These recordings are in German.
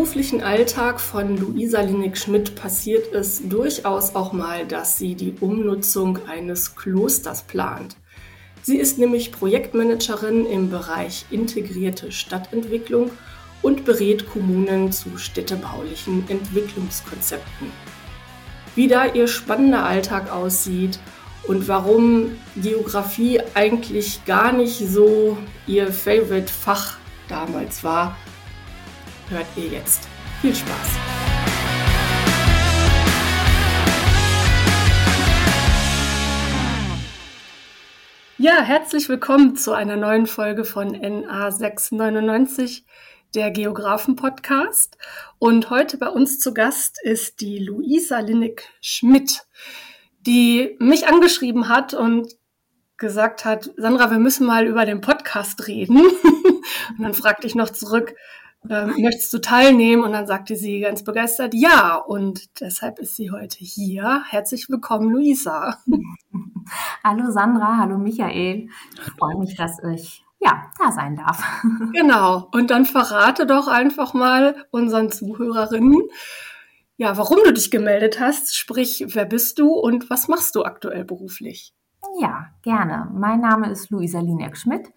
Beruflichen Alltag von Luisa Linig-Schmidt passiert es durchaus auch mal, dass sie die Umnutzung eines Klosters plant. Sie ist nämlich Projektmanagerin im Bereich integrierte Stadtentwicklung und berät Kommunen zu städtebaulichen Entwicklungskonzepten. Wie da ihr spannender Alltag aussieht und warum Geografie eigentlich gar nicht so ihr Favorite-Fach damals war, hört ihr jetzt. Viel Spaß! Ja, herzlich willkommen zu einer neuen Folge von NA699, der Geografen-Podcast. Und heute bei uns zu Gast ist die Luisa Linnig-Schmidt, die mich angeschrieben hat und gesagt hat, Sandra, wir müssen mal über den Podcast reden. und dann fragte ich noch zurück, ähm, möchtest du teilnehmen? Und dann sagte sie ganz begeistert, ja. Und deshalb ist sie heute hier. Herzlich willkommen, Luisa. Hallo Sandra, hallo Michael. Ich freue mich, dass ich ja, da sein darf. Genau. Und dann verrate doch einfach mal unseren Zuhörerinnen, ja, warum du dich gemeldet hast. Sprich, wer bist du und was machst du aktuell beruflich? Ja, gerne. Mein Name ist Luisa Linek-Schmidt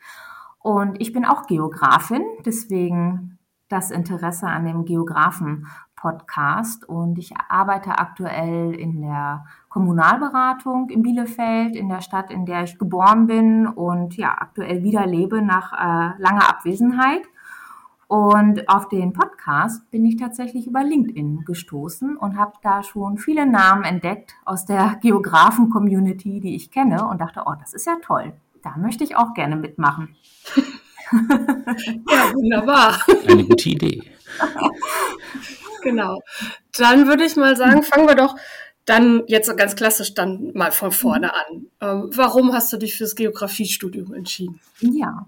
und ich bin auch Geografin. Deswegen das Interesse an dem Geografen-Podcast und ich arbeite aktuell in der Kommunalberatung in Bielefeld, in der Stadt, in der ich geboren bin und ja, aktuell wieder lebe nach äh, langer Abwesenheit. Und auf den Podcast bin ich tatsächlich über LinkedIn gestoßen und habe da schon viele Namen entdeckt aus der Geografen-Community, die ich kenne und dachte, oh, das ist ja toll. Da möchte ich auch gerne mitmachen. ja, wunderbar. Eine gute Idee. genau. Dann würde ich mal sagen, fangen wir doch dann jetzt ganz klassisch dann mal von vorne an. Ähm, warum hast du dich fürs Geografiestudium entschieden? Ja.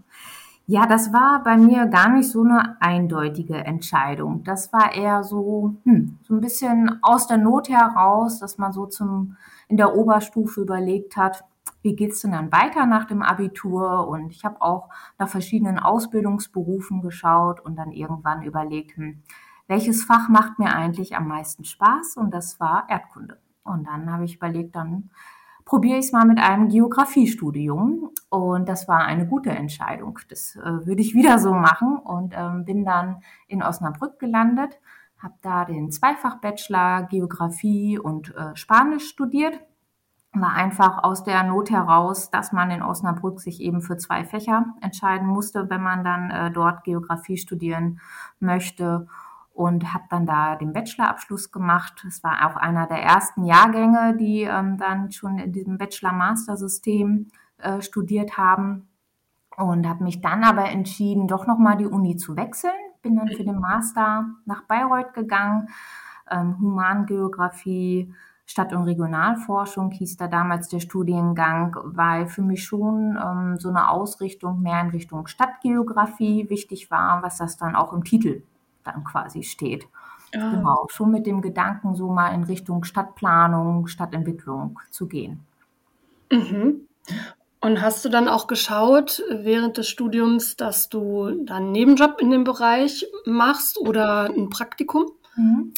Ja, das war bei mir gar nicht so eine eindeutige Entscheidung. Das war eher so, hm, so ein bisschen aus der Not heraus, dass man so zum, in der Oberstufe überlegt hat, wie geht's denn dann weiter nach dem Abitur? Und ich habe auch nach verschiedenen Ausbildungsberufen geschaut und dann irgendwann überlegt, hm, welches Fach macht mir eigentlich am meisten Spaß? Und das war Erdkunde. Und dann habe ich überlegt, dann probiere ich es mal mit einem Geografiestudium. Und das war eine gute Entscheidung. Das äh, würde ich wieder so machen und ähm, bin dann in Osnabrück gelandet, habe da den Zweifach-Bachelor Geografie und äh, Spanisch studiert war einfach aus der Not heraus, dass man in Osnabrück sich eben für zwei Fächer entscheiden musste, wenn man dann äh, dort Geografie studieren möchte und habe dann da den Bachelorabschluss gemacht. Es war auch einer der ersten Jahrgänge, die ähm, dann schon in diesem Bachelor-Master-System äh, studiert haben und habe mich dann aber entschieden, doch nochmal die Uni zu wechseln. Bin dann für den Master nach Bayreuth gegangen, ähm, Humangeografie, Stadt- und Regionalforschung hieß da damals der Studiengang, weil für mich schon ähm, so eine Ausrichtung mehr in Richtung Stadtgeografie wichtig war, was das dann auch im Titel dann quasi steht. Ja. Genau, schon mit dem Gedanken, so mal in Richtung Stadtplanung, Stadtentwicklung zu gehen. Mhm. Und hast du dann auch geschaut während des Studiums, dass du dann einen Nebenjob in dem Bereich machst oder ein Praktikum? Mhm.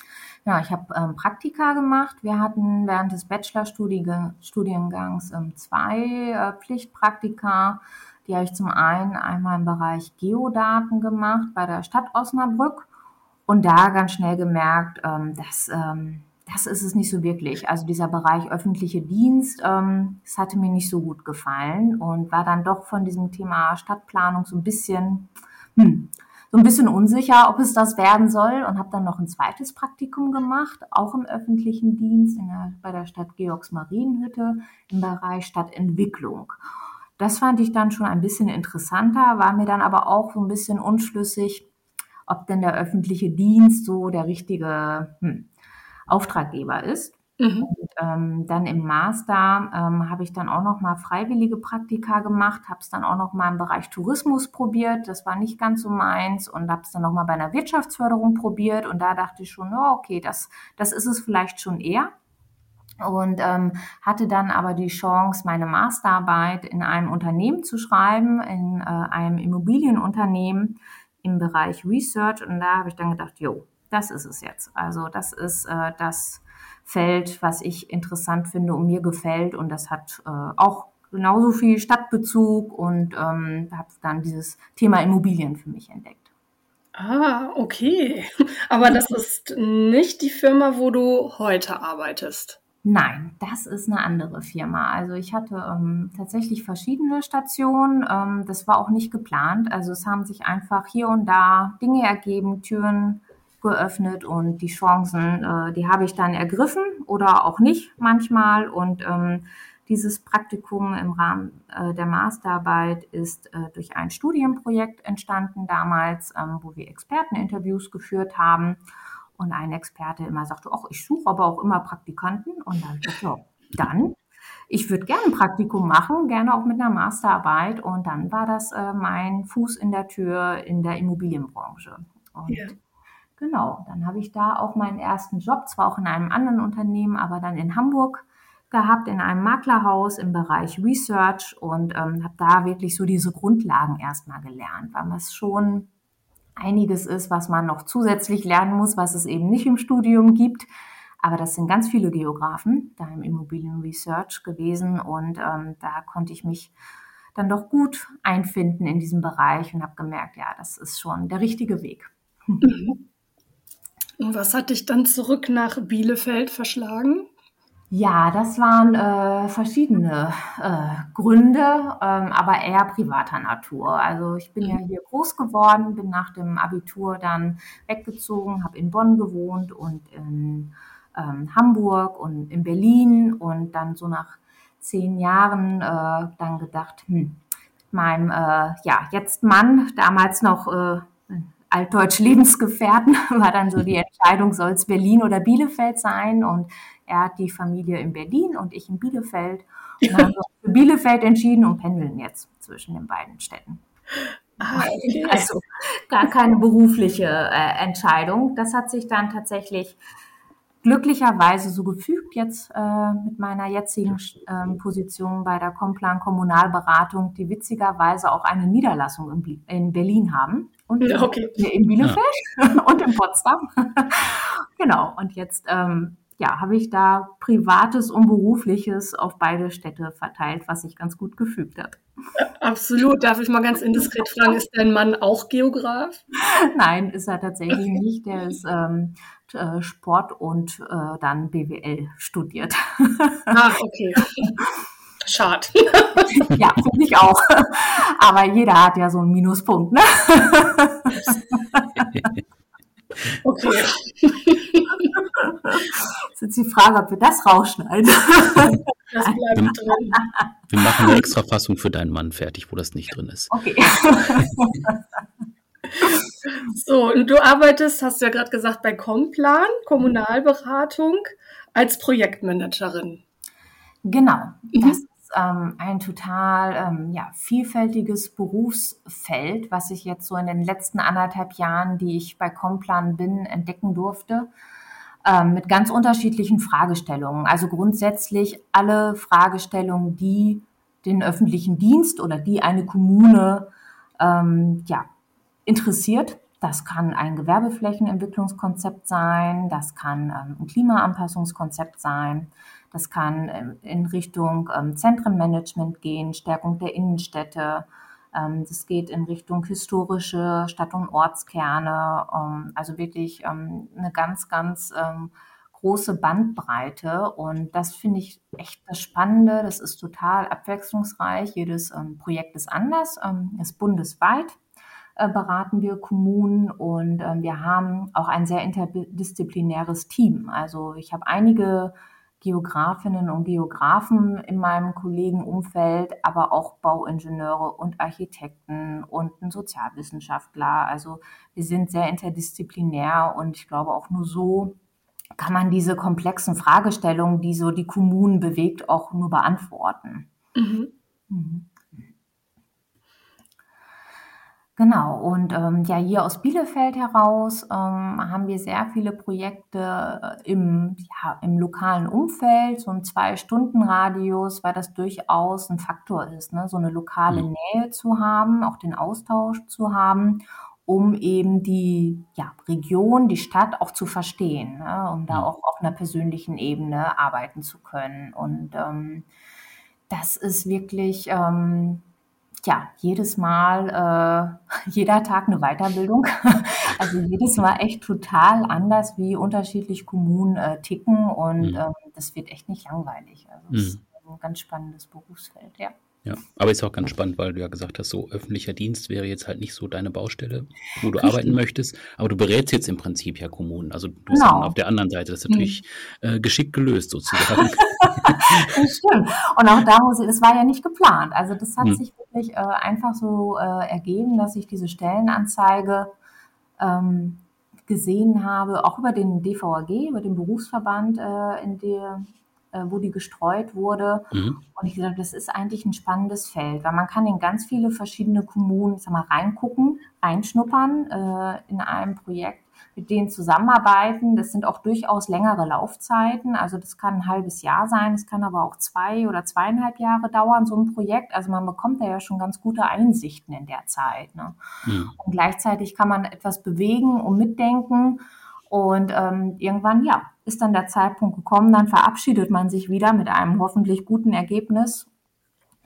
Ja, ich habe ähm, Praktika gemacht. Wir hatten während des Bachelorstudiengangs ähm, zwei äh, Pflichtpraktika. Die habe ich zum einen einmal im Bereich Geodaten gemacht bei der Stadt Osnabrück und da ganz schnell gemerkt, ähm, dass ähm, das ist es nicht so wirklich. Also dieser Bereich öffentliche Dienst, ähm, das hatte mir nicht so gut gefallen und war dann doch von diesem Thema Stadtplanung so ein bisschen, hm, so ein bisschen unsicher, ob es das werden soll und habe dann noch ein zweites Praktikum gemacht, auch im öffentlichen Dienst der, bei der Stadt Georgsmarienhütte im Bereich Stadtentwicklung. Das fand ich dann schon ein bisschen interessanter, war mir dann aber auch so ein bisschen unschlüssig, ob denn der öffentliche Dienst so der richtige hm, Auftraggeber ist. Mhm. Und, ähm, dann im Master ähm, habe ich dann auch noch mal freiwillige Praktika gemacht, habe es dann auch noch mal im Bereich Tourismus probiert. Das war nicht ganz so meins und habe es dann noch mal bei einer Wirtschaftsförderung probiert und da dachte ich schon, oh, okay, das das ist es vielleicht schon eher. Und ähm, hatte dann aber die Chance, meine Masterarbeit in einem Unternehmen zu schreiben, in äh, einem Immobilienunternehmen, im Bereich Research und da habe ich dann gedacht, jo, das ist es jetzt. Also das ist äh, das Feld, was ich interessant finde und mir gefällt und das hat äh, auch genauso viel Stadtbezug und ähm, habe dann dieses Thema Immobilien für mich entdeckt. Ah, okay. Aber das ist nicht die Firma, wo du heute arbeitest. Nein, das ist eine andere Firma. Also ich hatte ähm, tatsächlich verschiedene Stationen. Ähm, das war auch nicht geplant. Also es haben sich einfach hier und da Dinge ergeben, Türen geöffnet und die Chancen, äh, die habe ich dann ergriffen oder auch nicht manchmal. Und ähm, dieses Praktikum im Rahmen äh, der Masterarbeit ist äh, durch ein Studienprojekt entstanden damals, ähm, wo wir Experteninterviews geführt haben und ein Experte immer sagte, ach, ich suche aber auch immer Praktikanten. Und dann ja, dann, ich würde gerne ein Praktikum machen, gerne auch mit einer Masterarbeit. Und dann war das äh, mein Fuß in der Tür in der Immobilienbranche. Und ja. Genau, dann habe ich da auch meinen ersten Job, zwar auch in einem anderen Unternehmen, aber dann in Hamburg gehabt, in einem Maklerhaus im Bereich Research und ähm, habe da wirklich so diese Grundlagen erstmal gelernt, weil es schon einiges ist, was man noch zusätzlich lernen muss, was es eben nicht im Studium gibt. Aber das sind ganz viele Geografen da im Immobilienresearch gewesen und ähm, da konnte ich mich dann doch gut einfinden in diesem Bereich und habe gemerkt, ja, das ist schon der richtige Weg. Und was hat dich dann zurück nach Bielefeld verschlagen? Ja, das waren äh, verschiedene äh, Gründe, ähm, aber eher privater Natur. Also ich bin ja mhm. hier groß geworden, bin nach dem Abitur dann weggezogen, habe in Bonn gewohnt und in ähm, Hamburg und in Berlin und dann so nach zehn Jahren äh, dann gedacht, hm, meinem äh, ja jetzt Mann, damals noch äh, altdeutsch Lebensgefährten, war dann so die. Entscheidung, soll es Berlin oder Bielefeld sein und er hat die Familie in Berlin und ich in Bielefeld. Und dann haben wir uns für Bielefeld entschieden und pendeln jetzt zwischen den beiden Städten. Ah, okay. Also gar keine berufliche äh, Entscheidung. Das hat sich dann tatsächlich glücklicherweise so gefügt jetzt äh, mit meiner jetzigen äh, Position bei der Complan Kommunalberatung, die witzigerweise auch eine Niederlassung in, in Berlin haben und ja, okay. in Bielefeld ja. und in Potsdam. genau. Und jetzt ähm, ja, habe ich da Privates und Berufliches auf beide Städte verteilt, was sich ganz gut gefügt hat. Absolut. Darf ich mal ganz indiskret fragen, ist dein Mann auch Geograf? Nein, ist er tatsächlich nicht. Der ist ähm, äh, Sport und äh, dann BWL studiert. Ah, okay. Schade. ja, finde ich auch. Aber jeder hat ja so einen Minuspunkt, ne? Okay. Jetzt ist die Frage, ob wir das rausschneiden. Das bleibt wir, drin. Wir machen eine extra Fassung für deinen Mann fertig, wo das nicht drin ist. Okay. So, und du arbeitest, hast du ja gerade gesagt, bei Complan, Kommunalberatung, als Projektmanagerin. Genau. Mhm. Ähm, ein total ähm, ja, vielfältiges Berufsfeld, was ich jetzt so in den letzten anderthalb Jahren, die ich bei Complan bin, entdecken durfte, ähm, mit ganz unterschiedlichen Fragestellungen. Also grundsätzlich alle Fragestellungen, die den öffentlichen Dienst oder die eine Kommune ähm, ja, interessiert. Das kann ein Gewerbeflächenentwicklungskonzept sein, das kann ähm, ein Klimaanpassungskonzept sein, das kann ähm, in Richtung ähm, Zentrenmanagement gehen, Stärkung der Innenstädte. Das geht in Richtung historische Stadt- und Ortskerne. Also wirklich eine ganz, ganz große Bandbreite. Und das finde ich echt das Spannende. Das ist total abwechslungsreich. Jedes Projekt ist anders, ist bundesweit äh, beraten wir Kommunen und wir haben auch ein sehr interdisziplinäres Team. Also ich habe einige Geografinnen und Geografen in meinem Kollegenumfeld, aber auch Bauingenieure und Architekten und ein Sozialwissenschaftler. Also wir sind sehr interdisziplinär und ich glaube auch nur so kann man diese komplexen Fragestellungen, die so die Kommunen bewegt, auch nur beantworten. Mhm. Mhm. Genau, und ähm, ja, hier aus Bielefeld heraus ähm, haben wir sehr viele Projekte äh, im, ja, im lokalen Umfeld, so ein Zwei-Stunden-Radius, weil das durchaus ein Faktor ist, ne? so eine lokale mhm. Nähe zu haben, auch den Austausch zu haben um eben die ja, Region, die Stadt auch zu verstehen, ne? um da auch auf einer persönlichen Ebene arbeiten zu können. Und ähm, das ist wirklich ähm, ja, jedes Mal, äh, jeder Tag eine Weiterbildung. also jedes Mal echt total anders, wie unterschiedlich Kommunen äh, ticken und mhm. ähm, das wird echt nicht langweilig. Also es mhm. ist ein ganz spannendes Berufsfeld, ja. Ja, aber ist auch ganz spannend, weil du ja gesagt hast, so öffentlicher Dienst wäre jetzt halt nicht so deine Baustelle, wo du Richtig. arbeiten möchtest. Aber du berätst jetzt im Prinzip ja Kommunen. Also du bist genau. auf der anderen Seite. Das ist natürlich mhm. äh, geschickt gelöst sozusagen. das stimmt. Und auch da muss ich, das war ja nicht geplant. Also das hat mhm. sich wirklich äh, einfach so äh, ergeben, dass ich diese Stellenanzeige ähm, gesehen habe, auch über den DVAG, über den Berufsverband, äh, in der äh, wo die gestreut wurde. Mhm. Und ich gesagt, das ist eigentlich ein spannendes Feld, weil man kann in ganz viele verschiedene Kommunen, sag mal, reingucken, reinschnuppern äh, in einem Projekt, mit denen zusammenarbeiten. Das sind auch durchaus längere Laufzeiten. Also das kann ein halbes Jahr sein, es kann aber auch zwei oder zweieinhalb Jahre dauern, so ein Projekt. Also man bekommt da ja schon ganz gute Einsichten in der Zeit. Ne? Mhm. Und gleichzeitig kann man etwas bewegen und mitdenken. Und ähm, irgendwann, ja, ist dann der Zeitpunkt gekommen, dann verabschiedet man sich wieder mit einem hoffentlich guten Ergebnis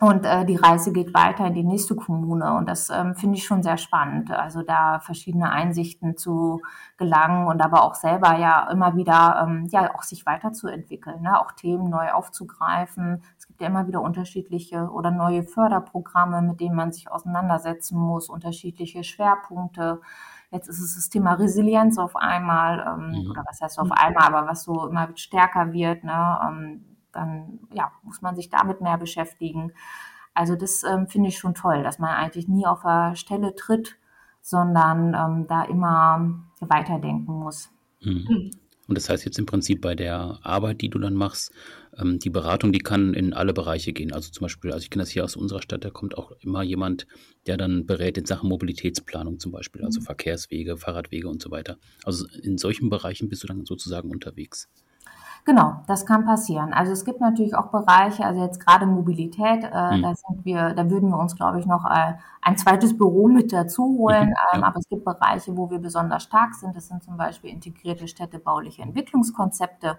und äh, die Reise geht weiter in die nächste Kommune. Und das ähm, finde ich schon sehr spannend. Also da verschiedene Einsichten zu gelangen und aber auch selber ja immer wieder ähm, ja auch sich weiterzuentwickeln, ne? auch Themen neu aufzugreifen. Es gibt ja immer wieder unterschiedliche oder neue Förderprogramme, mit denen man sich auseinandersetzen muss, unterschiedliche Schwerpunkte. Jetzt ist es das Thema Resilienz auf einmal, ähm, ja. oder was heißt auf einmal, aber was so immer stärker wird, ne? Ähm, dann ja, muss man sich damit mehr beschäftigen. Also das ähm, finde ich schon toll, dass man eigentlich nie auf der Stelle tritt, sondern ähm, da immer weiterdenken muss. Mhm. Und das heißt jetzt im Prinzip bei der Arbeit, die du dann machst, ähm, die Beratung, die kann in alle Bereiche gehen. Also zum Beispiel, also ich kenne das hier aus unserer Stadt, da kommt auch immer jemand, der dann berät in Sachen Mobilitätsplanung zum Beispiel, also mhm. Verkehrswege, Fahrradwege und so weiter. Also in solchen Bereichen bist du dann sozusagen unterwegs. Genau, das kann passieren. Also es gibt natürlich auch Bereiche, also jetzt gerade Mobilität, äh, mhm. da sind wir, da würden wir uns, glaube ich, noch äh, ein zweites Büro mit dazu holen. Mhm, ähm, aber es gibt Bereiche, wo wir besonders stark sind. Das sind zum Beispiel integrierte städtebauliche Entwicklungskonzepte.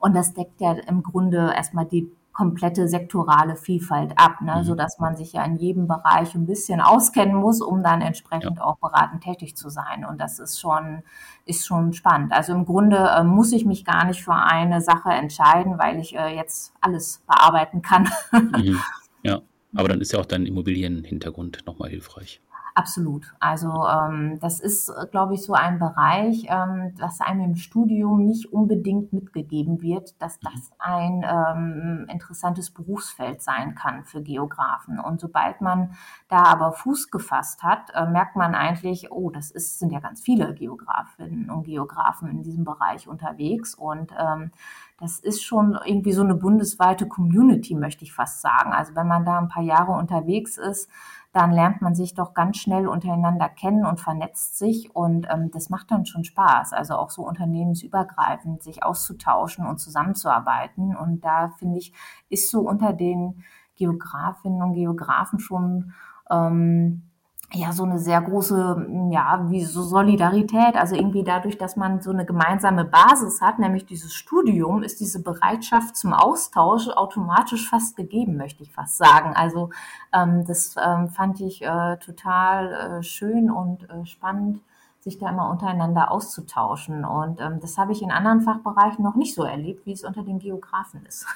Und das deckt ja im Grunde erstmal die komplette sektorale Vielfalt ab, ne? mhm. so dass man sich ja in jedem Bereich ein bisschen auskennen muss, um dann entsprechend ja. auch beratend tätig zu sein. Und das ist schon, ist schon spannend. Also im Grunde äh, muss ich mich gar nicht für eine Sache entscheiden, weil ich äh, jetzt alles bearbeiten kann. Mhm. Ja, aber dann ist ja auch dein Immobilienhintergrund nochmal hilfreich. Absolut. Also ähm, das ist, glaube ich, so ein Bereich, ähm, das einem im Studium nicht unbedingt mitgegeben wird, dass das ein ähm, interessantes Berufsfeld sein kann für Geografen. Und sobald man da aber Fuß gefasst hat, äh, merkt man eigentlich, oh, das ist, sind ja ganz viele Geografinnen und Geografen in diesem Bereich unterwegs. Und ähm, das ist schon irgendwie so eine bundesweite Community, möchte ich fast sagen. Also wenn man da ein paar Jahre unterwegs ist, dann lernt man sich doch ganz schnell untereinander kennen und vernetzt sich und ähm, das macht dann schon Spaß. Also auch so unternehmensübergreifend sich auszutauschen und zusammenzuarbeiten. Und da finde ich, ist so unter den Geografinnen und Geografen schon ähm, ja so eine sehr große, ja, wie so Solidarität. Also irgendwie dadurch, dass man so eine gemeinsame Basis hat, nämlich dieses Studium, ist diese Bereitschaft zum Austausch automatisch fast gegeben, möchte ich fast sagen. Also ähm, das ähm, fand ich äh, total äh, schön und äh, spannend sich da immer untereinander auszutauschen. Und ähm, das habe ich in anderen Fachbereichen noch nicht so erlebt, wie es unter den Geografen ist.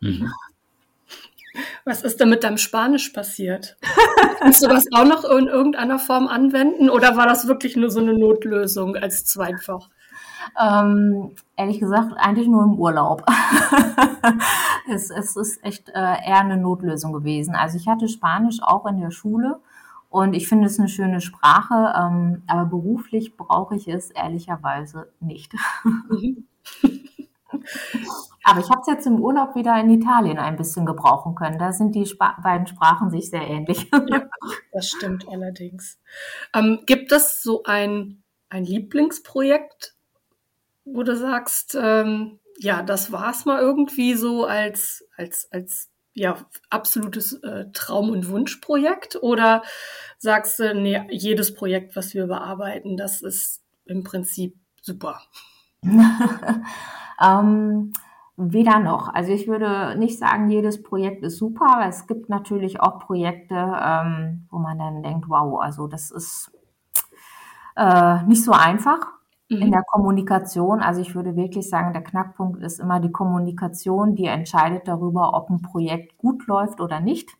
Mhm. Was ist denn mit deinem Spanisch passiert? Kannst du das auch noch in irgendeiner Form anwenden oder war das wirklich nur so eine Notlösung als Zweitfach? Ähm, ehrlich gesagt, eigentlich nur im Urlaub. es, es, ist echt äh, eher eine Notlösung gewesen. Also ich hatte Spanisch auch in der Schule und ich finde es eine schöne Sprache, ähm, aber beruflich brauche ich es ehrlicherweise nicht. Aber ich habe es jetzt im Urlaub wieder in Italien ein bisschen gebrauchen können. Da sind die Sp beiden Sprachen sich sehr ähnlich. Ja, das stimmt allerdings. Ähm, gibt es so ein, ein Lieblingsprojekt, wo du sagst, ähm, ja, das war es mal irgendwie so als, als, als ja, absolutes äh, Traum- und Wunschprojekt? Oder sagst du, nee, jedes Projekt, was wir bearbeiten, das ist im Prinzip super? ähm, weder noch. Also ich würde nicht sagen, jedes Projekt ist super, aber es gibt natürlich auch Projekte, ähm, wo man dann denkt, wow, also das ist äh, nicht so einfach mhm. in der Kommunikation. Also ich würde wirklich sagen, der Knackpunkt ist immer die Kommunikation, die entscheidet darüber, ob ein Projekt gut läuft oder nicht.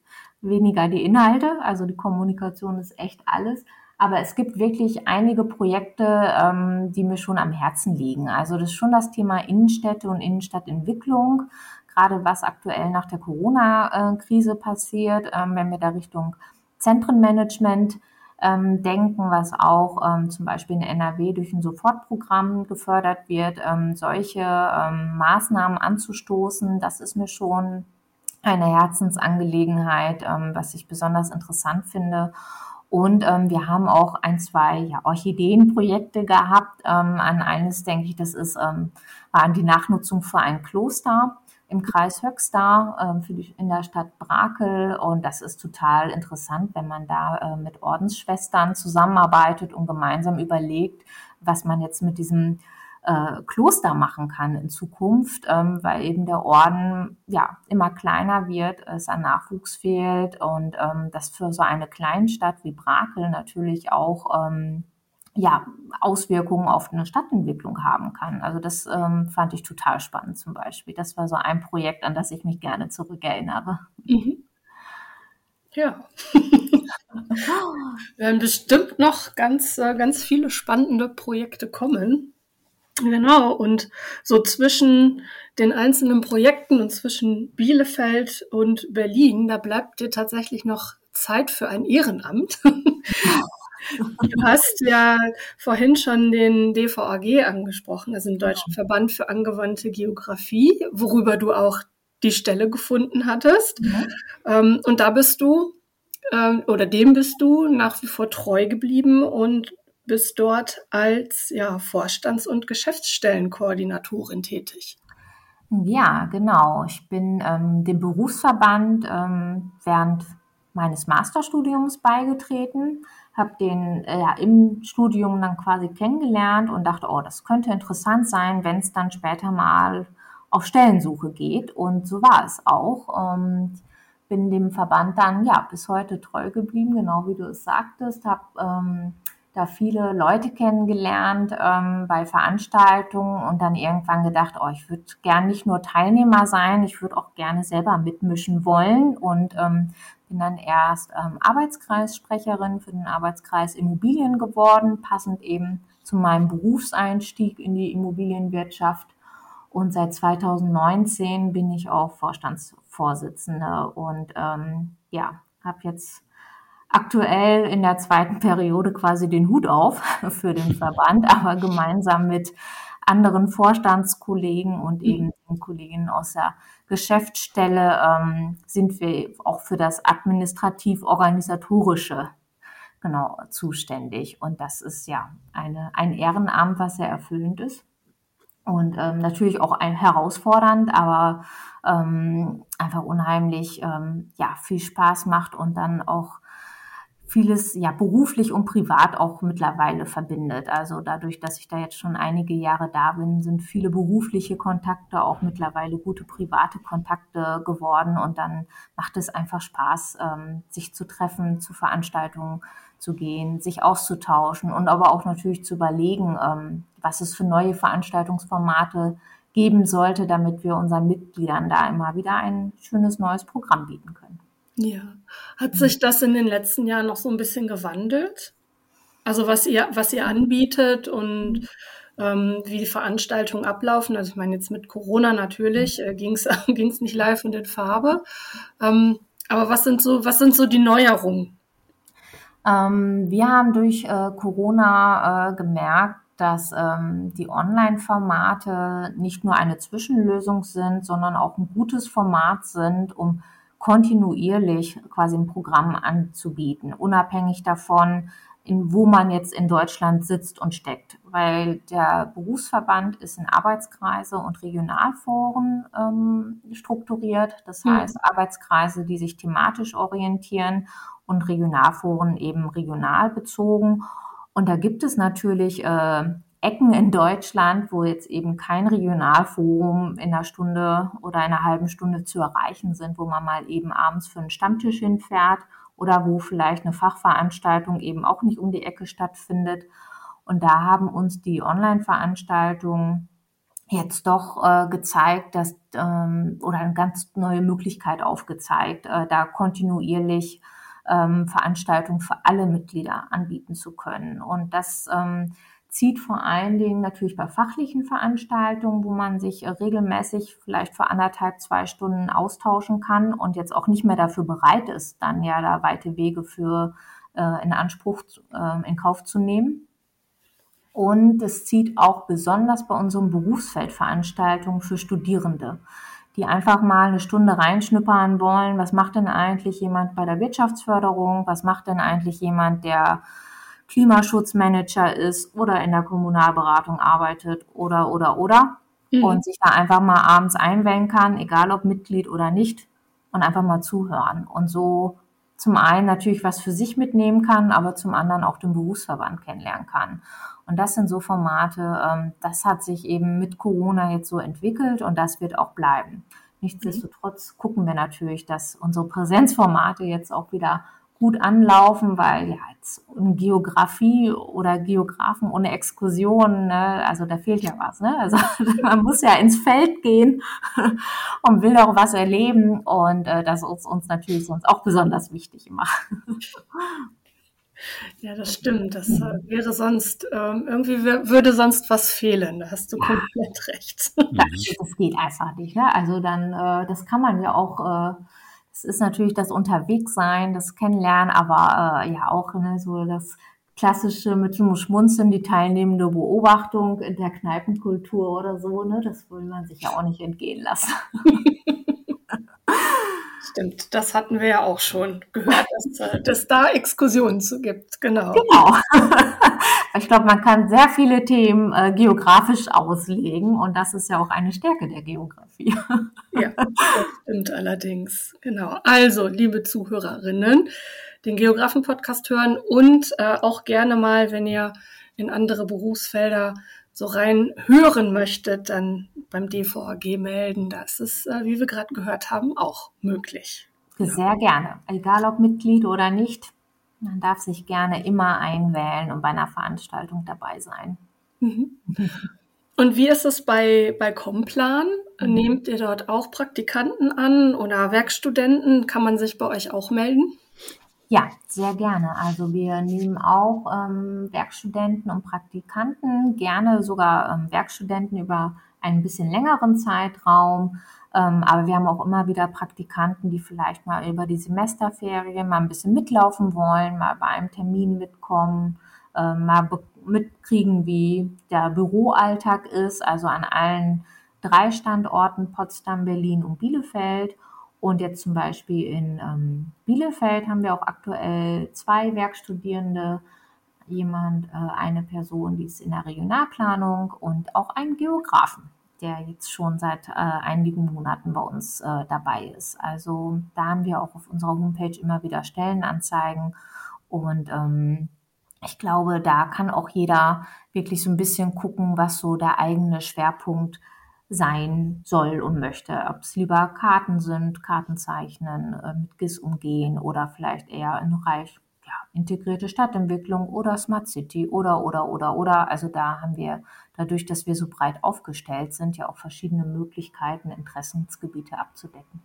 Weniger die Inhalte. Also die Kommunikation ist echt alles. Aber es gibt wirklich einige Projekte, ähm, die mir schon am Herzen liegen. Also das ist schon das Thema Innenstädte und Innenstadtentwicklung, gerade was aktuell nach der Corona-Krise passiert, ähm, wenn wir da Richtung Zentrenmanagement ähm, denken, was auch ähm, zum Beispiel in NRW durch ein Sofortprogramm gefördert wird, ähm, solche ähm, Maßnahmen anzustoßen, das ist mir schon eine Herzensangelegenheit, ähm, was ich besonders interessant finde. Und ähm, wir haben auch ein, zwei ja, Orchideenprojekte gehabt. Ähm, an eines denke ich, das ist ähm, war an die Nachnutzung für ein Kloster im Kreis Höxter ähm, für die, in der Stadt Brakel. Und das ist total interessant, wenn man da äh, mit Ordensschwestern zusammenarbeitet und gemeinsam überlegt, was man jetzt mit diesem äh, Kloster machen kann in Zukunft, ähm, weil eben der Orden ja immer kleiner wird, es an Nachwuchs fehlt und ähm, das für so eine Kleinstadt wie Brakel natürlich auch ähm, ja, Auswirkungen auf eine Stadtentwicklung haben kann. Also das ähm, fand ich total spannend zum Beispiel. Das war so ein Projekt, an das ich mich gerne zurückerinnere. Mhm. Ja. Wir werden bestimmt noch ganz, äh, ganz viele spannende Projekte kommen. Genau, und so zwischen den einzelnen Projekten und zwischen Bielefeld und Berlin, da bleibt dir tatsächlich noch Zeit für ein Ehrenamt. Du hast ja vorhin schon den DVAG angesprochen, also den Deutschen Verband für angewandte Geografie, worüber du auch die Stelle gefunden hattest. Mhm. Ähm, und da bist du, ähm, oder dem bist du nach wie vor treu geblieben und bist dort als ja, Vorstands- und Geschäftsstellenkoordinatorin tätig. Ja, genau. Ich bin ähm, dem Berufsverband ähm, während meines Masterstudiums beigetreten, habe den äh, im Studium dann quasi kennengelernt und dachte, oh, das könnte interessant sein, wenn es dann später mal auf Stellensuche geht. Und so war es auch. Ähm, bin dem Verband dann ja bis heute treu geblieben, genau wie du es sagtest, habe ähm, da viele Leute kennengelernt ähm, bei Veranstaltungen und dann irgendwann gedacht, oh, ich würde gern nicht nur Teilnehmer sein, ich würde auch gerne selber mitmischen wollen und ähm, bin dann erst ähm, Arbeitskreissprecherin für den Arbeitskreis Immobilien geworden, passend eben zu meinem Berufseinstieg in die Immobilienwirtschaft. Und seit 2019 bin ich auch Vorstandsvorsitzende und ähm, ja, habe jetzt aktuell in der zweiten Periode quasi den Hut auf für den Verband, aber gemeinsam mit anderen Vorstandskollegen und mhm. eben den Kolleginnen aus der Geschäftsstelle ähm, sind wir auch für das administrativ-organisatorische genau zuständig. Und das ist ja eine, ein Ehrenamt, was sehr erfüllend ist. Und ähm, natürlich auch ein herausfordernd, aber ähm, einfach unheimlich ähm, ja, viel Spaß macht und dann auch vieles ja beruflich und privat auch mittlerweile verbindet. Also dadurch, dass ich da jetzt schon einige Jahre da bin, sind viele berufliche Kontakte auch mittlerweile gute private Kontakte geworden und dann macht es einfach Spaß, ähm, sich zu treffen, zu Veranstaltungen zu gehen, sich auszutauschen und aber auch natürlich zu überlegen, ähm, was es für neue Veranstaltungsformate geben sollte, damit wir unseren Mitgliedern da immer wieder ein schönes neues Programm bieten können. Ja. Hat sich das in den letzten Jahren noch so ein bisschen gewandelt? Also was ihr, was ihr anbietet und ähm, wie die Veranstaltungen ablaufen. Also ich meine jetzt mit Corona natürlich äh, ging es nicht live und in Farbe. Ähm, aber was sind so, was sind so die Neuerungen? Ähm, wir haben durch äh, Corona äh, gemerkt, dass ähm, die Online-Formate nicht nur eine Zwischenlösung sind, sondern auch ein gutes Format sind, um kontinuierlich quasi ein Programm anzubieten, unabhängig davon, in wo man jetzt in Deutschland sitzt und steckt, weil der Berufsverband ist in Arbeitskreise und Regionalforen ähm, strukturiert. Das mhm. heißt Arbeitskreise, die sich thematisch orientieren und Regionalforen eben regional bezogen. Und da gibt es natürlich äh, Ecken in Deutschland, wo jetzt eben kein Regionalforum in einer Stunde oder einer halben Stunde zu erreichen sind, wo man mal eben abends für einen Stammtisch hinfährt oder wo vielleicht eine Fachveranstaltung eben auch nicht um die Ecke stattfindet. Und da haben uns die Online-Veranstaltungen jetzt doch äh, gezeigt, dass ähm, oder eine ganz neue Möglichkeit aufgezeigt, äh, da kontinuierlich ähm, Veranstaltungen für alle Mitglieder anbieten zu können. Und das ähm, zieht vor allen Dingen natürlich bei fachlichen Veranstaltungen, wo man sich äh, regelmäßig vielleicht für anderthalb, zwei Stunden austauschen kann und jetzt auch nicht mehr dafür bereit ist, dann ja da weite Wege für äh, in Anspruch äh, in Kauf zu nehmen. Und es zieht auch besonders bei unseren Berufsfeldveranstaltungen für Studierende, die einfach mal eine Stunde reinschnuppern wollen. Was macht denn eigentlich jemand bei der Wirtschaftsförderung? Was macht denn eigentlich jemand, der Klimaschutzmanager ist oder in der Kommunalberatung arbeitet oder, oder, oder. Mhm. Und sich da einfach mal abends einwählen kann, egal ob Mitglied oder nicht, und einfach mal zuhören. Und so zum einen natürlich was für sich mitnehmen kann, aber zum anderen auch den Berufsverband kennenlernen kann. Und das sind so Formate, ähm, das hat sich eben mit Corona jetzt so entwickelt und das wird auch bleiben. Nichtsdestotrotz gucken wir natürlich, dass unsere Präsenzformate jetzt auch wieder gut anlaufen, weil ja jetzt Geografie oder Geografen ohne Exkursion, ne, also da fehlt ja was. Ne? Also man muss ja ins Feld gehen und will auch was erleben und äh, das ist uns natürlich sonst auch besonders wichtig immer. Ja, das stimmt. Das wäre sonst, ähm, irgendwie würde sonst was fehlen. Da hast du ja. komplett recht. Das geht einfach nicht. Ne? Also dann, äh, das kann man ja auch äh, es ist natürlich das Unterwegssein, das Kennenlernen, aber äh, ja auch ne, so das klassische mit dem Schmunzeln, die teilnehmende Beobachtung in der Kneipenkultur oder so, ne, das will man sich ja auch nicht entgehen lassen. Stimmt, das hatten wir ja auch schon gehört, dass, äh, dass da Exkursionen zu gibt, genau. Genau. ich glaube, man kann sehr viele Themen äh, geografisch auslegen und das ist ja auch eine Stärke der Geografie. ja, das stimmt allerdings. Genau. Also, liebe Zuhörerinnen, den Geografen-Podcast hören und äh, auch gerne mal, wenn ihr in andere Berufsfelder so rein hören möchtet, dann beim DVAG melden. Das ist, äh, wie wir gerade gehört haben, auch möglich. Sehr gerne. Egal ob Mitglied oder nicht, man darf sich gerne immer einwählen und bei einer Veranstaltung dabei sein. Mhm. Und wie ist es bei, bei Complan? Mhm. Nehmt ihr dort auch Praktikanten an oder Werkstudenten? Kann man sich bei euch auch melden? Ja, sehr gerne. Also wir nehmen auch ähm, Werkstudenten und Praktikanten, gerne sogar ähm, Werkstudenten über einen bisschen längeren Zeitraum. Ähm, aber wir haben auch immer wieder Praktikanten, die vielleicht mal über die Semesterferien mal ein bisschen mitlaufen wollen, mal bei einem Termin mitkommen, äh, mal mitkriegen, wie der Büroalltag ist, also an allen drei Standorten Potsdam, Berlin und Bielefeld. Und jetzt zum Beispiel in ähm, Bielefeld haben wir auch aktuell zwei Werkstudierende, jemand, äh, eine Person, die ist in der Regionalplanung und auch einen Geografen, der jetzt schon seit äh, einigen Monaten bei uns äh, dabei ist. Also da haben wir auch auf unserer Homepage immer wieder Stellenanzeigen und ähm, ich glaube, da kann auch jeder wirklich so ein bisschen gucken, was so der eigene Schwerpunkt sein soll und möchte. Ob es lieber Karten sind, Karten zeichnen, äh, mit GIS umgehen oder vielleicht eher in Bereich ja, integrierte Stadtentwicklung oder Smart City oder, oder, oder, oder. Also da haben wir dadurch, dass wir so breit aufgestellt sind, ja auch verschiedene Möglichkeiten, Interessensgebiete abzudecken.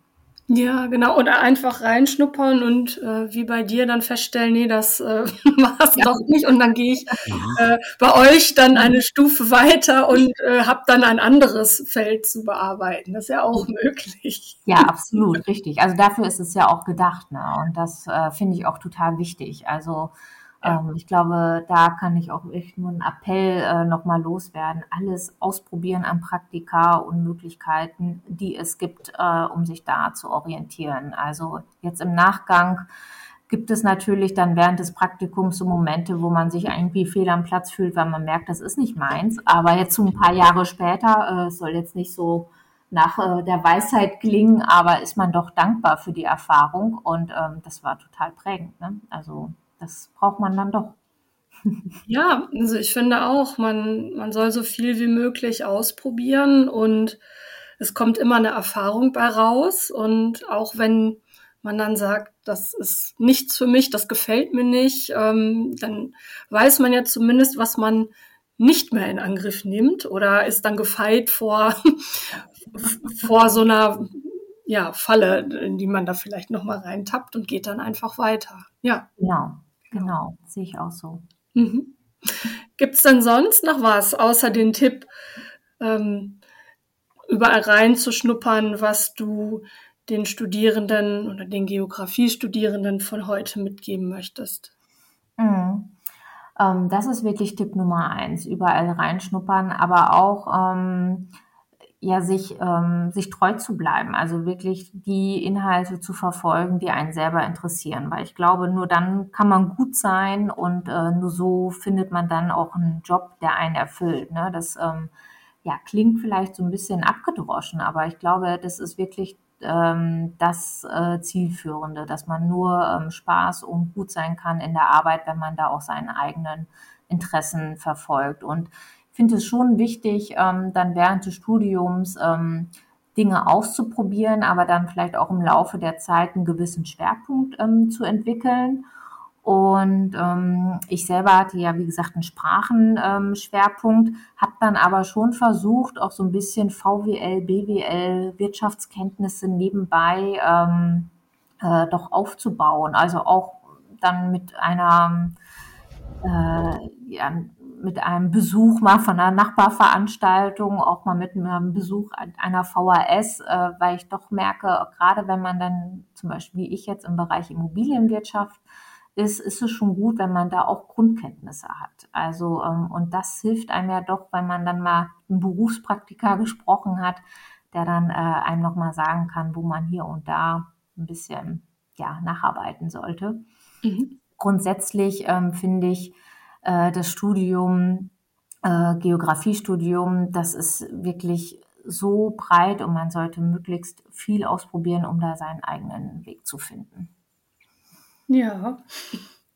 Ja, genau. Oder einfach reinschnuppern und äh, wie bei dir dann feststellen, nee, das äh, war es ja. doch nicht. Und dann gehe ich äh, bei euch dann eine Stufe weiter und äh, habe dann ein anderes Feld zu bearbeiten. Das ist ja auch möglich. Ja, absolut, richtig. Also dafür ist es ja auch gedacht. Ne? Und das äh, finde ich auch total wichtig. Also ähm, ich glaube, da kann ich auch echt nur einen Appell äh, nochmal loswerden. Alles ausprobieren an Praktika und Möglichkeiten, die es gibt, äh, um sich da zu orientieren. Also jetzt im Nachgang gibt es natürlich dann während des Praktikums so Momente, wo man sich irgendwie fehl am Platz fühlt, weil man merkt, das ist nicht meins. Aber jetzt so ein paar Jahre später, äh, soll jetzt nicht so nach äh, der Weisheit klingen, aber ist man doch dankbar für die Erfahrung und ähm, das war total prägend. Ne? Also das braucht man dann doch. Ja, also ich finde auch, man, man soll so viel wie möglich ausprobieren und es kommt immer eine Erfahrung bei raus. Und auch wenn man dann sagt, das ist nichts für mich, das gefällt mir nicht, ähm, dann weiß man ja zumindest, was man nicht mehr in Angriff nimmt oder ist dann gefeit vor, vor so einer ja, Falle, in die man da vielleicht nochmal reintappt und geht dann einfach weiter. Ja. Ja, genau, sehe ich auch so. Mhm. Gibt es denn sonst noch was, außer den Tipp, ähm, überall reinzuschnuppern, was du den Studierenden oder den Geografiestudierenden von heute mitgeben möchtest? Mhm. Ähm, das ist wirklich Tipp Nummer eins, überall reinschnuppern, aber auch ähm, ja, sich, ähm, sich treu zu bleiben, also wirklich die Inhalte zu verfolgen, die einen selber interessieren, weil ich glaube, nur dann kann man gut sein und äh, nur so findet man dann auch einen Job, der einen erfüllt. Ne? Das ähm, ja, klingt vielleicht so ein bisschen abgedroschen, aber ich glaube, das ist wirklich ähm, das äh, Zielführende, dass man nur ähm, Spaß und gut sein kann in der Arbeit, wenn man da auch seine eigenen Interessen verfolgt. Und finde es schon wichtig, ähm, dann während des Studiums ähm, Dinge auszuprobieren, aber dann vielleicht auch im Laufe der Zeit einen gewissen Schwerpunkt ähm, zu entwickeln. Und ähm, ich selber hatte ja, wie gesagt, einen Sprachenschwerpunkt, ähm, habe dann aber schon versucht, auch so ein bisschen VWL, BWL, Wirtschaftskenntnisse nebenbei ähm, äh, doch aufzubauen. Also auch dann mit einer äh, ja, mit einem Besuch mal von einer Nachbarveranstaltung, auch mal mit einem Besuch einer VHS, äh, weil ich doch merke, gerade wenn man dann zum Beispiel wie ich jetzt im Bereich Immobilienwirtschaft ist, ist es schon gut, wenn man da auch Grundkenntnisse hat. Also ähm, und das hilft einem ja doch, wenn man dann mal einen Berufspraktiker gesprochen hat, der dann äh, einem nochmal sagen kann, wo man hier und da ein bisschen ja nacharbeiten sollte. Mhm. Grundsätzlich ähm, finde ich äh, das Studium, äh, Geografiestudium, das ist wirklich so breit und man sollte möglichst viel ausprobieren, um da seinen eigenen Weg zu finden. Ja.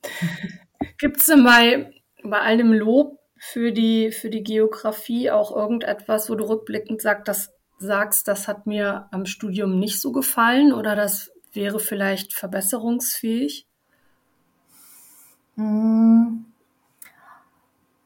Gibt es denn bei, bei all dem Lob für die, für die Geografie auch irgendetwas, wo du rückblickend sagt, das, sagst, das hat mir am Studium nicht so gefallen oder das wäre vielleicht verbesserungsfähig? Hm.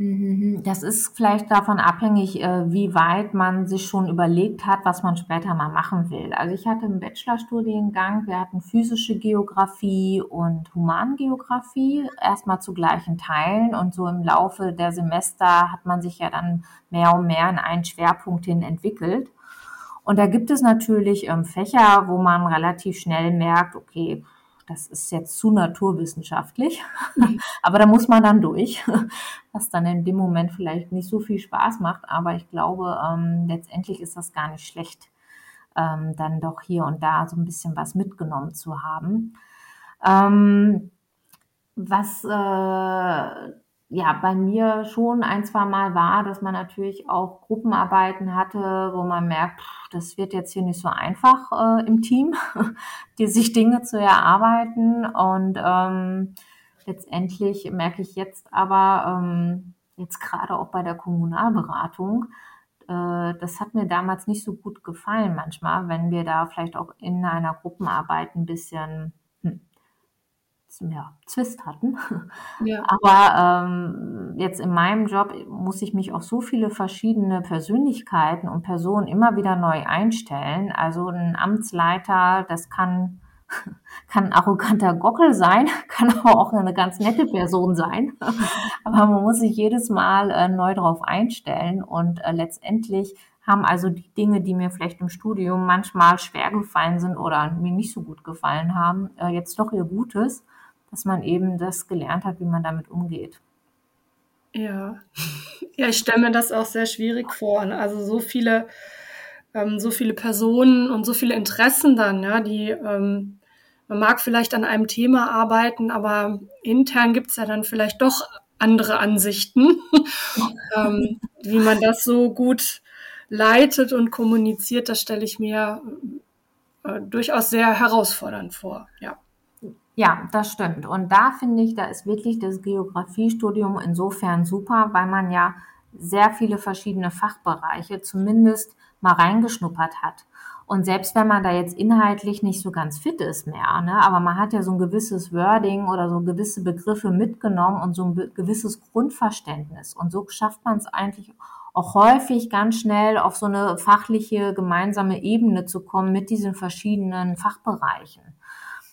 Mhm. Das ist vielleicht davon abhängig, äh, wie weit man sich schon überlegt hat, was man später mal machen will. Also ich hatte einen Bachelorstudiengang, wir hatten physische Geografie und Humangeografie, erstmal zu gleichen Teilen und so im Laufe der Semester hat man sich ja dann mehr und mehr in einen Schwerpunkt hin entwickelt. Und da gibt es natürlich ähm, Fächer, wo man relativ schnell merkt, okay, das ist jetzt zu naturwissenschaftlich, mhm. aber da muss man dann durch, was dann in dem Moment vielleicht nicht so viel Spaß macht, aber ich glaube, ähm, letztendlich ist das gar nicht schlecht, ähm, dann doch hier und da so ein bisschen was mitgenommen zu haben. Ähm, was äh, ja bei mir schon ein, zwei Mal war, dass man natürlich auch Gruppenarbeiten hatte, wo man merkt, das wird jetzt hier nicht so einfach äh, im Team, die sich Dinge zu erarbeiten. Und ähm, letztendlich merke ich jetzt aber, ähm, jetzt gerade auch bei der Kommunalberatung, äh, das hat mir damals nicht so gut gefallen manchmal, wenn wir da vielleicht auch in einer Gruppenarbeit ein bisschen ja, Zwist hatten. Ja. Aber ähm, jetzt in meinem Job muss ich mich auf so viele verschiedene Persönlichkeiten und Personen immer wieder neu einstellen. Also ein Amtsleiter, das kann, kann ein arroganter Gockel sein, kann aber auch eine ganz nette Person sein. aber man muss sich jedes Mal äh, neu darauf einstellen und äh, letztendlich haben also die Dinge, die mir vielleicht im Studium manchmal schwer gefallen sind oder mir nicht so gut gefallen haben, äh, jetzt doch ihr Gutes dass man eben das gelernt hat, wie man damit umgeht. Ja, ja, ich stelle mir das auch sehr schwierig vor. Ne? Also so viele, ähm, so viele Personen und so viele Interessen dann, ja, die ähm, man mag vielleicht an einem Thema arbeiten, aber intern gibt es ja dann vielleicht doch andere Ansichten, ähm, wie man das so gut leitet und kommuniziert, das stelle ich mir äh, durchaus sehr herausfordernd vor. Ja. Ja, das stimmt. Und da finde ich, da ist wirklich das Geografiestudium insofern super, weil man ja sehr viele verschiedene Fachbereiche zumindest mal reingeschnuppert hat. Und selbst wenn man da jetzt inhaltlich nicht so ganz fit ist mehr, ne, aber man hat ja so ein gewisses Wording oder so gewisse Begriffe mitgenommen und so ein gewisses Grundverständnis. Und so schafft man es eigentlich auch häufig ganz schnell auf so eine fachliche gemeinsame Ebene zu kommen mit diesen verschiedenen Fachbereichen.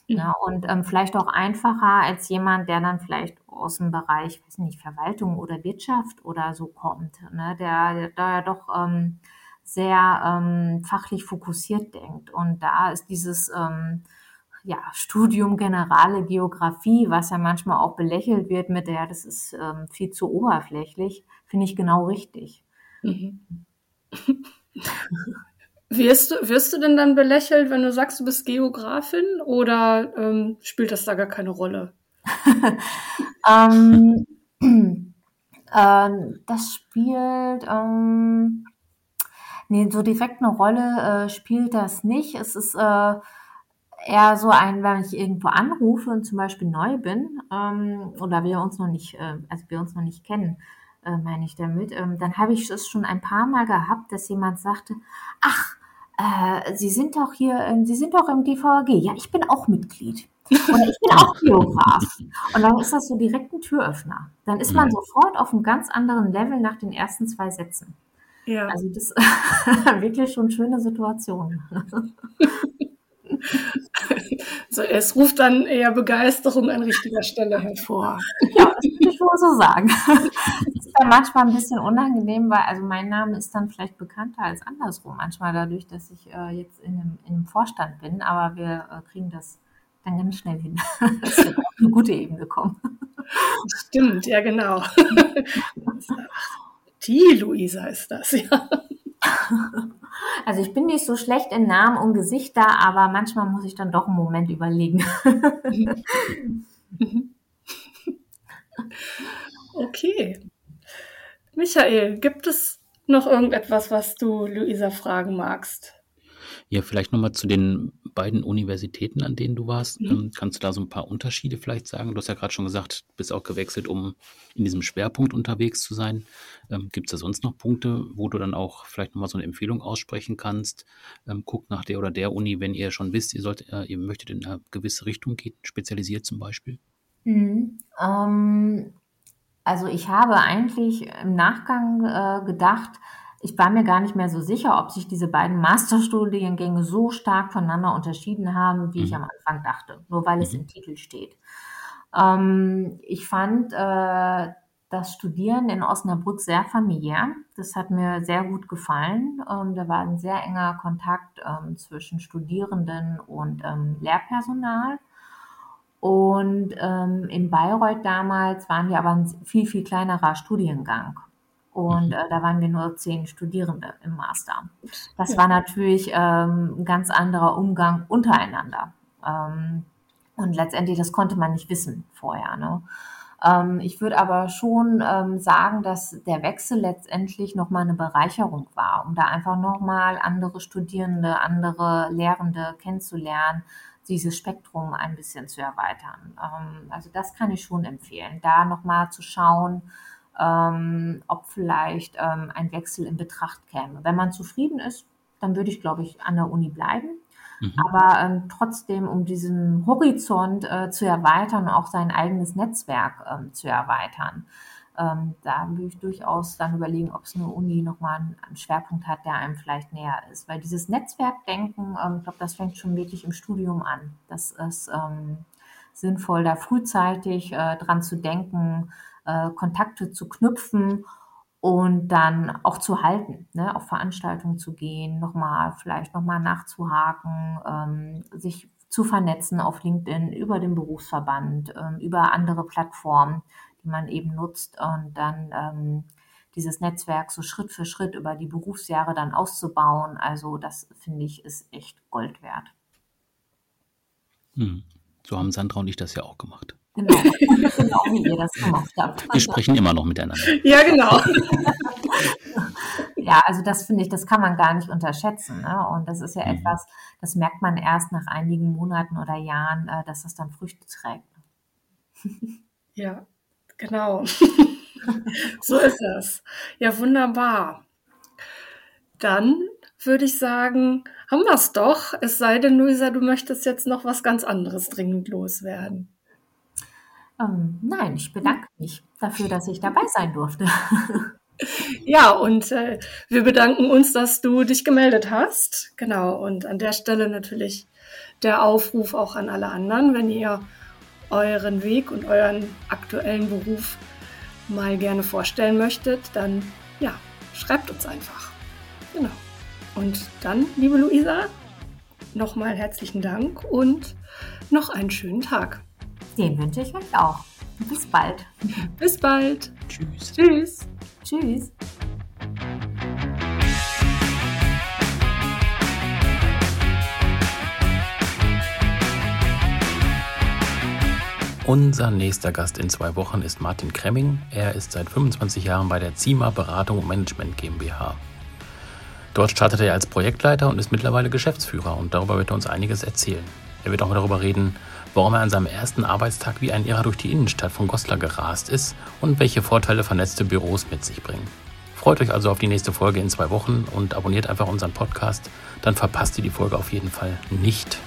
Ja, und ähm, vielleicht auch einfacher als jemand, der dann vielleicht aus dem Bereich, weiß nicht, Verwaltung oder Wirtschaft oder so kommt, ne, der, da ja doch ähm, sehr ähm, fachlich fokussiert denkt. Und da ist dieses ähm, ja, Studium Generale Geografie, was ja manchmal auch belächelt wird mit der, das ist ähm, viel zu oberflächlich, finde ich genau richtig. Mhm. Wirst du, wirst du denn dann belächelt, wenn du sagst, du bist Geografin oder ähm, spielt das da gar keine Rolle? ähm, ähm, das spielt, ähm, Nee, so direkt eine Rolle äh, spielt das nicht. Es ist äh, eher so ein, wenn ich irgendwo anrufe und zum Beispiel neu bin ähm, oder wir uns noch nicht, äh, also wir uns noch nicht kennen, äh, meine ich damit, ähm, dann habe ich es schon ein paar Mal gehabt, dass jemand sagte, ach, äh, Sie sind doch hier, äh, Sie sind doch im DVG. Ja, ich bin auch Mitglied. Oder ich bin auch Geograf. Und dann ist das so direkt ein Türöffner. Dann ist man sofort auf einem ganz anderen Level nach den ersten zwei Sätzen. Ja. Also das ist wirklich schon schöne Situation. Also es ruft dann eher Begeisterung an richtiger Stelle hervor. Ja, das würde ich wohl so sagen. Dann manchmal ein bisschen unangenehm, weil also mein Name ist dann vielleicht bekannter als andersrum. Manchmal dadurch, dass ich äh, jetzt in einem, in einem, Vorstand bin, aber wir äh, kriegen das dann ganz schnell hin, dass wir auf eine gute Ebene kommen. Stimmt, ja genau. Die Luisa ist das, ja. Also ich bin nicht so schlecht in Namen und Gesichter, aber manchmal muss ich dann doch einen Moment überlegen. Okay. Michael, gibt es noch irgendetwas, was du Luisa fragen magst? Ja, vielleicht nochmal zu den beiden Universitäten, an denen du warst. Mhm. Ähm, kannst du da so ein paar Unterschiede vielleicht sagen? Du hast ja gerade schon gesagt, du bist auch gewechselt, um in diesem Schwerpunkt unterwegs zu sein. Ähm, Gibt es da sonst noch Punkte, wo du dann auch vielleicht nochmal so eine Empfehlung aussprechen kannst? Ähm, guckt nach der oder der Uni, wenn ihr schon wisst, ihr, sollt, äh, ihr möchtet in eine gewisse Richtung gehen, spezialisiert zum Beispiel? Mhm. Ähm, also ich habe eigentlich im Nachgang äh, gedacht, ich war mir gar nicht mehr so sicher, ob sich diese beiden Masterstudiengänge so stark voneinander unterschieden haben, wie mhm. ich am Anfang dachte, nur weil es mhm. im Titel steht. Ähm, ich fand äh, das Studieren in Osnabrück sehr familiär. Das hat mir sehr gut gefallen. Ähm, da war ein sehr enger Kontakt ähm, zwischen Studierenden und ähm, Lehrpersonal. Und ähm, in Bayreuth damals waren wir aber ein viel, viel kleinerer Studiengang. Und mhm. äh, da waren wir nur zehn Studierende im Master. Das ja. war natürlich ähm, ein ganz anderer Umgang untereinander. Ähm, und letztendlich, das konnte man nicht wissen vorher. Ne? Ähm, ich würde aber schon ähm, sagen, dass der Wechsel letztendlich nochmal eine Bereicherung war, um da einfach nochmal andere Studierende, andere Lehrende kennenzulernen, dieses Spektrum ein bisschen zu erweitern. Ähm, also das kann ich schon empfehlen, da nochmal zu schauen, ähm, ob vielleicht ähm, ein Wechsel in Betracht käme. Wenn man zufrieden ist, dann würde ich, glaube ich, an der Uni bleiben. Mhm. Aber ähm, trotzdem, um diesen Horizont äh, zu erweitern auch sein eigenes Netzwerk ähm, zu erweitern, ähm, da würde ich durchaus dann überlegen, ob es eine Uni nochmal einen, Schwerpunkt hat, der einem vielleicht näher ist. Weil dieses Netzwerkdenken, ähm, ich glaube, das fängt schon wirklich im Studium an. Das ist ähm, sinnvoll, da frühzeitig äh, dran zu denken, äh, Kontakte zu knüpfen und dann auch zu halten, ne, auf Veranstaltungen zu gehen, nochmal, vielleicht nochmal nachzuhaken, ähm, sich zu vernetzen auf LinkedIn über den Berufsverband, ähm, über andere Plattformen, man eben nutzt und dann ähm, dieses Netzwerk so Schritt für Schritt über die Berufsjahre dann auszubauen. Also das finde ich ist echt Gold wert. Hm. So haben Sandra und ich das ja auch gemacht. Genau, genau wie ihr das gemacht habt. Wir sprechen immer noch miteinander. Ja, genau. ja, also das finde ich, das kann man gar nicht unterschätzen. Ne? Und das ist ja mhm. etwas, das merkt man erst nach einigen Monaten oder Jahren, äh, dass das dann Früchte trägt. Ja, genau. so ist es. Ja, wunderbar. Dann würde ich sagen, haben wir es doch. Es sei denn, Luisa, du möchtest jetzt noch was ganz anderes dringend loswerden. Ähm, nein, ich bedanke mich dafür, dass ich dabei sein durfte. Ja, und äh, wir bedanken uns, dass du dich gemeldet hast. Genau, und an der Stelle natürlich der Aufruf auch an alle anderen, wenn ihr euren Weg und euren aktuellen Beruf mal gerne vorstellen möchtet, dann ja, schreibt uns einfach. Genau. Und dann, liebe Luisa, nochmal herzlichen Dank und noch einen schönen Tag. Den wünsche ich euch auch. Bis bald. Bis bald. Tschüss. Tschüss. Tschüss. Unser nächster Gast in zwei Wochen ist Martin Kremming. Er ist seit 25 Jahren bei der ZIMA Beratung und Management GmbH. Dort startete er als Projektleiter und ist mittlerweile Geschäftsführer und darüber wird er uns einiges erzählen. Er wird auch darüber reden, warum er an seinem ersten Arbeitstag wie ein Irrer durch die Innenstadt von Goslar gerast ist und welche Vorteile vernetzte Büros mit sich bringen. Freut euch also auf die nächste Folge in zwei Wochen und abonniert einfach unseren Podcast, dann verpasst ihr die Folge auf jeden Fall nicht.